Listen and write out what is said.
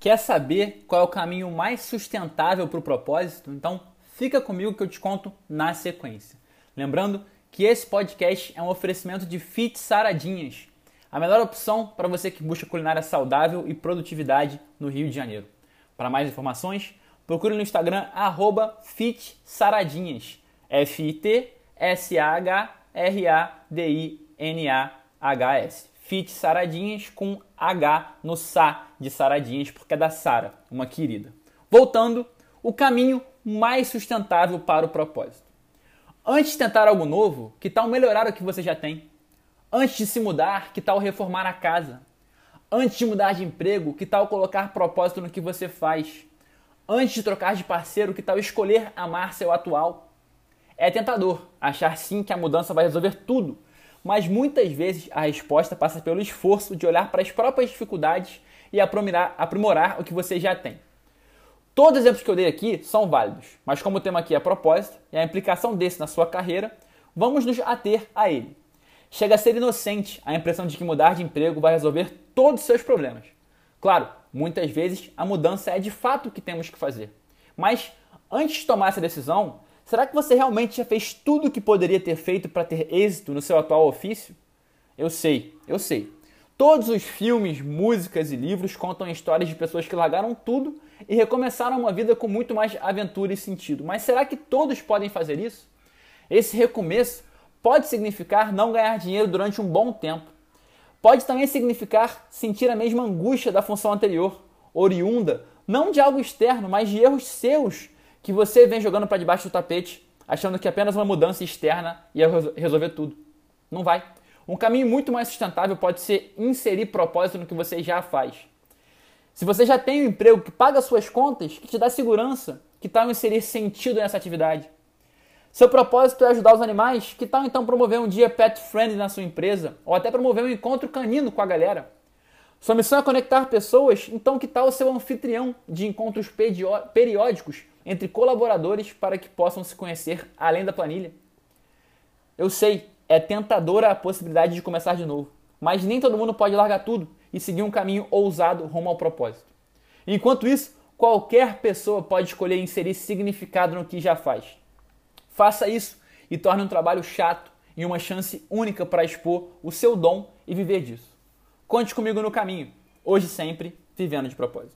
Quer saber qual é o caminho mais sustentável para o propósito? Então fica comigo que eu te conto na sequência. Lembrando que esse podcast é um oferecimento de Fit Saradinhas, a melhor opção para você que busca culinária saudável e produtividade no Rio de Janeiro. Para mais informações, procure no Instagram @fitsaradinhas, F I T S A H R A D I N A H S. Fit Saradinhas com H no Sá de Saradinhas, porque é da Sara, uma querida. Voltando, o caminho mais sustentável para o propósito. Antes de tentar algo novo, que tal melhorar o que você já tem? Antes de se mudar, que tal reformar a casa? Antes de mudar de emprego, que tal colocar propósito no que você faz? Antes de trocar de parceiro, que tal escolher amar seu atual? É tentador achar sim que a mudança vai resolver tudo, mas muitas vezes a resposta passa pelo esforço de olhar para as próprias dificuldades e aprimorar, aprimorar o que você já tem. Todos os exemplos que eu dei aqui são válidos, mas como o tema aqui é propósito e a implicação desse na sua carreira, vamos nos ater a ele. Chega a ser inocente a impressão de que mudar de emprego vai resolver todos os seus problemas. Claro, muitas vezes a mudança é de fato o que temos que fazer. Mas antes de tomar essa decisão, Será que você realmente já fez tudo o que poderia ter feito para ter êxito no seu atual ofício? Eu sei, eu sei. Todos os filmes, músicas e livros contam histórias de pessoas que largaram tudo e recomeçaram uma vida com muito mais aventura e sentido. Mas será que todos podem fazer isso? Esse recomeço pode significar não ganhar dinheiro durante um bom tempo. Pode também significar sentir a mesma angústia da função anterior, oriunda não de algo externo, mas de erros seus que você vem jogando para debaixo do tapete, achando que apenas uma mudança externa ia resolver tudo. Não vai. Um caminho muito mais sustentável pode ser inserir propósito no que você já faz. Se você já tem um emprego que paga suas contas, que te dá segurança, que tal inserir sentido nessa atividade? Seu propósito é ajudar os animais, que tal então promover um dia pet friendly na sua empresa, ou até promover um encontro canino com a galera? Sua missão é conectar pessoas, então que tal ser o anfitrião de encontros periódicos entre colaboradores para que possam se conhecer além da planilha? Eu sei, é tentadora a possibilidade de começar de novo, mas nem todo mundo pode largar tudo e seguir um caminho ousado rumo ao propósito. Enquanto isso, qualquer pessoa pode escolher inserir significado no que já faz. Faça isso e torne um trabalho chato e uma chance única para expor o seu dom e viver disso. Conte comigo no caminho. Hoje sempre, vivendo de propósito.